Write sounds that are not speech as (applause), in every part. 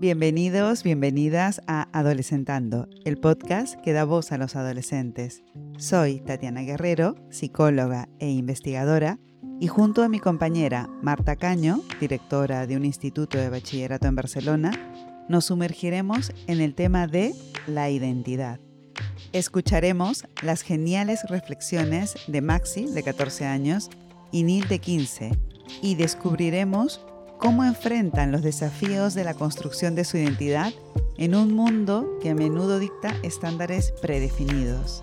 Bienvenidos, bienvenidas a Adolescentando, el podcast que da voz a los adolescentes. Soy Tatiana Guerrero, psicóloga e investigadora, y junto a mi compañera Marta Caño, directora de un instituto de bachillerato en Barcelona, nos sumergiremos en el tema de la identidad. Escucharemos las geniales reflexiones de Maxi, de 14 años, y Neil, de 15, y descubriremos cómo enfrentan los desafíos de la construcción de su identidad en un mundo que a menudo dicta estándares predefinidos.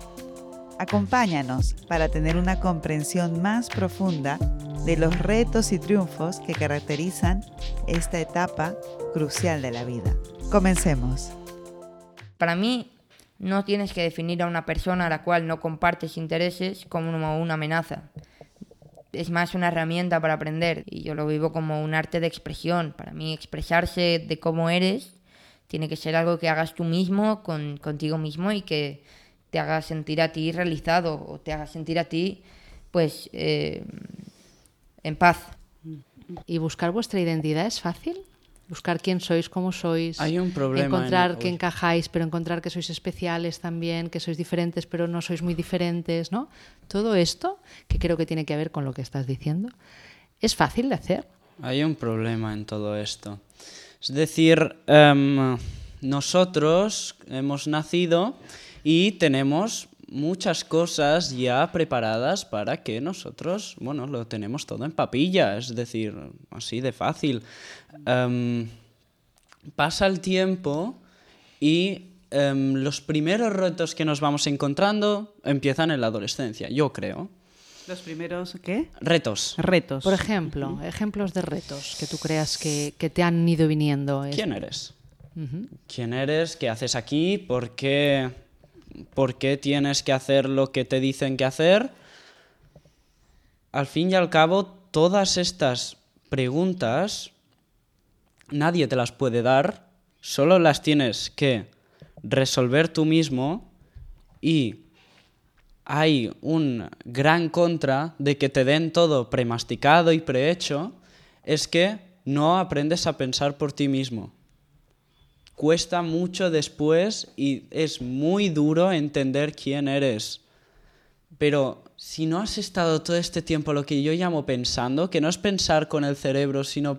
Acompáñanos para tener una comprensión más profunda de los retos y triunfos que caracterizan esta etapa crucial de la vida. Comencemos. Para mí, no tienes que definir a una persona a la cual no compartes intereses como una amenaza. Es más una herramienta para aprender y yo lo vivo como un arte de expresión. Para mí expresarse de cómo eres tiene que ser algo que hagas tú mismo, con, contigo mismo y que te haga sentir a ti realizado o te haga sentir a ti pues eh, en paz. ¿Y buscar vuestra identidad es fácil? Buscar quién sois, cómo sois. Hay un problema. Encontrar que encajáis, pero encontrar que sois especiales también, que sois diferentes, pero no sois muy diferentes, ¿no? Todo esto, que creo que tiene que ver con lo que estás diciendo, ¿es fácil de hacer? Hay un problema en todo esto. Es decir, em, nosotros hemos nacido y tenemos muchas cosas ya preparadas para que nosotros, bueno, lo tenemos todo en papilla, es decir, así de fácil. Em, pasa el tiempo y em, los primeros retos que nos vamos encontrando empiezan en la adolescencia, yo creo. ¿Los primeros qué? Retos. Retos. Por ejemplo, ejemplos de retos que tú creas que, que te han ido viniendo. ¿Quién eres? ¿Quién eres? ¿Qué haces aquí? ¿Por qué? Por qué tienes que hacer lo que te dicen que hacer. Al fin y al cabo, todas estas preguntas nadie te las puede dar, solo las tienes que resolver tú mismo y hay un gran contra de que te den todo premasticado y prehecho, es que no aprendes a pensar por ti mismo cuesta mucho después y es muy duro entender quién eres. Pero si no has estado todo este tiempo lo que yo llamo pensando, que no es pensar con el cerebro, sino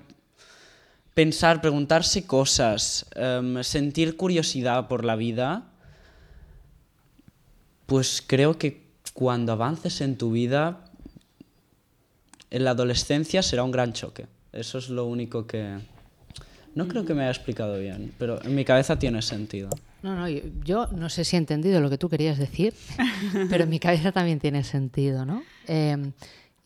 pensar, preguntarse cosas, em, sentir curiosidad por la vida, pues creo que cuando avances en tu vida, en la adolescencia será un gran choque. Eso es lo único que, no creo que me haya explicado bien, pero en mi cabeza tiene sentido. No, no, yo, no sé si he entendido lo que tú querías decir, (laughs) pero en mi cabeza también tiene sentido, ¿no? Em,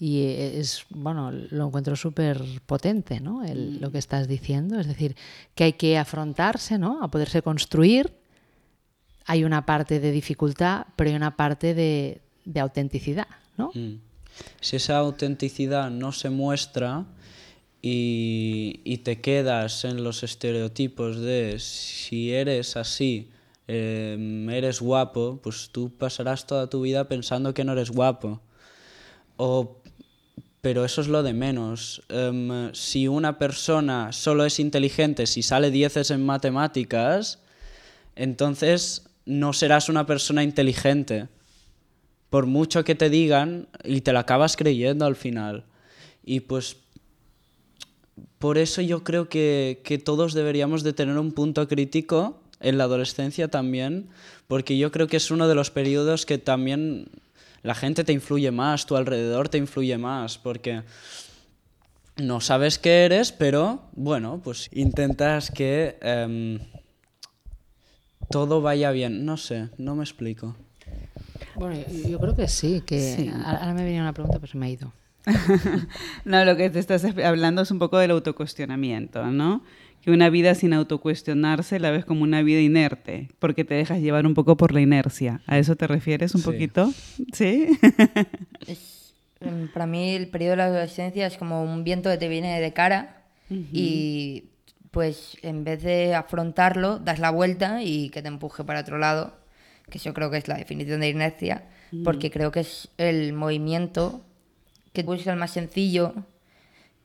y es, bueno, lo encuentro súper potente, ¿no? lo que estás diciendo, es decir, que hay que afrontarse, ¿no? A poderse construir. Hay una parte de dificultad, pero hay una parte de, autenticidad, ¿no? Mm. Si esa autenticidad no se muestra, y, te quedas en los estereotipos de si eres así, em, eres guapo, pues tú pasarás toda tu vida pensando que no eres guapo. O, pero eso es lo de menos. Em, si una persona solo es inteligente, si sale dieces en matemáticas, entonces no serás una persona inteligente. Por mucho que te digan y te la acabas creyendo al final. Y pues por eso yo creo que, todos deberíamos de tener un punto crítico en la adolescencia también, porque yo creo que es uno de los periodos que también la gente te influye más, tu alrededor te influye más, porque no sabes qué eres, pero bueno, pues intentas que em, todo vaya bien. No sé, no me explico. Bueno, yo creo que sí, que ahora me venía una pregunta, pero se me ha ido. (laughs) no, lo que te estás hablando es un poco del autocuestionamiento, ¿no? Que una vida sin autocuestionarse la ves como una vida inerte, porque te dejas llevar un poco por la inercia. ¿A eso te refieres un poquito? Sí. Em, para mí el periodo de la adolescencia es como un viento que te viene de cara y pues en vez de afrontarlo, das la vuelta y que te empuje para otro lado, que yo creo que es la definición de inercia, porque creo que es el movimiento que busca el más sencillo,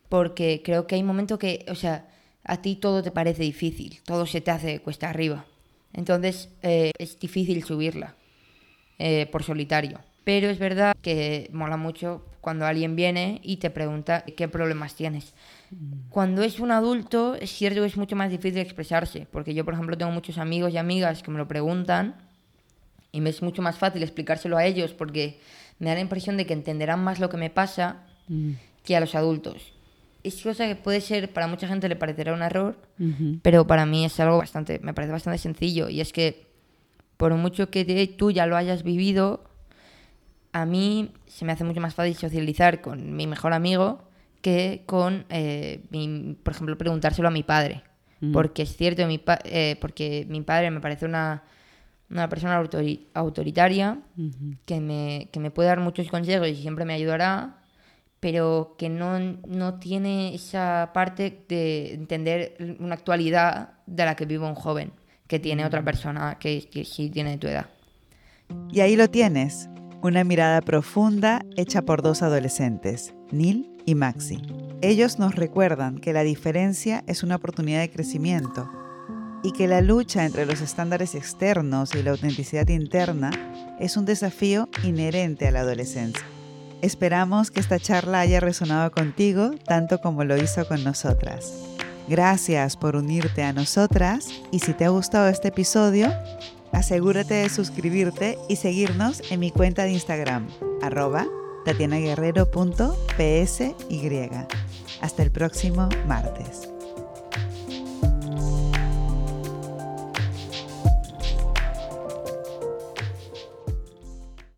porque creo que hay momentos que, o sea, a ti todo te parece difícil, todo se te hace cuesta arriba. Entonces eh, es difícil subirla eh, por solitario. Pero es verdad que mola mucho cuando alguien viene y te pregunta qué problemas tienes. Cuando es un adulto, es cierto que es mucho más difícil expresarse, porque yo, por ejemplo, tengo muchos amigos y amigas que me lo preguntan y me es mucho más fácil explicárselo a ellos porque me da la impresión de que entenderán más lo que me pasa que a los adultos. Es cosa que puede ser, para mucha gente le parecerá un error, pero para mí es algo bastante, me parece bastante sencillo y es que por mucho que tú ya lo hayas vivido, a mí se me hace mucho más fácil socializar con mi mejor amigo que con, eh, por ejemplo, preguntárselo a mi padre. Porque es cierto, mi eh, porque mi padre me parece una, una persona autoritaria que, me, que me puede dar muchos consejos y siempre me ayudará, pero que no, no tiene esa parte de entender una actualidad de la que vive un joven, que tiene otra persona que, que sí tiene tu edad. Y ahí lo tienes, una mirada profunda hecha por dos adolescentes, Neil y Maxi. Ellos nos recuerdan que la diferencia es una oportunidad de crecimiento y que la lucha entre los estándares externos y la autenticidad interna es un desafío inherente a la adolescencia. Esperamos que esta charla haya resonado contigo tanto como lo hizo con nosotras. Gracias por unirte a nosotras y si te ha gustado este episodio, asegúrate de suscribirte y seguirnos en mi cuenta de Instagram, arroba tatianaguerrero.psy. Hasta el próximo martes.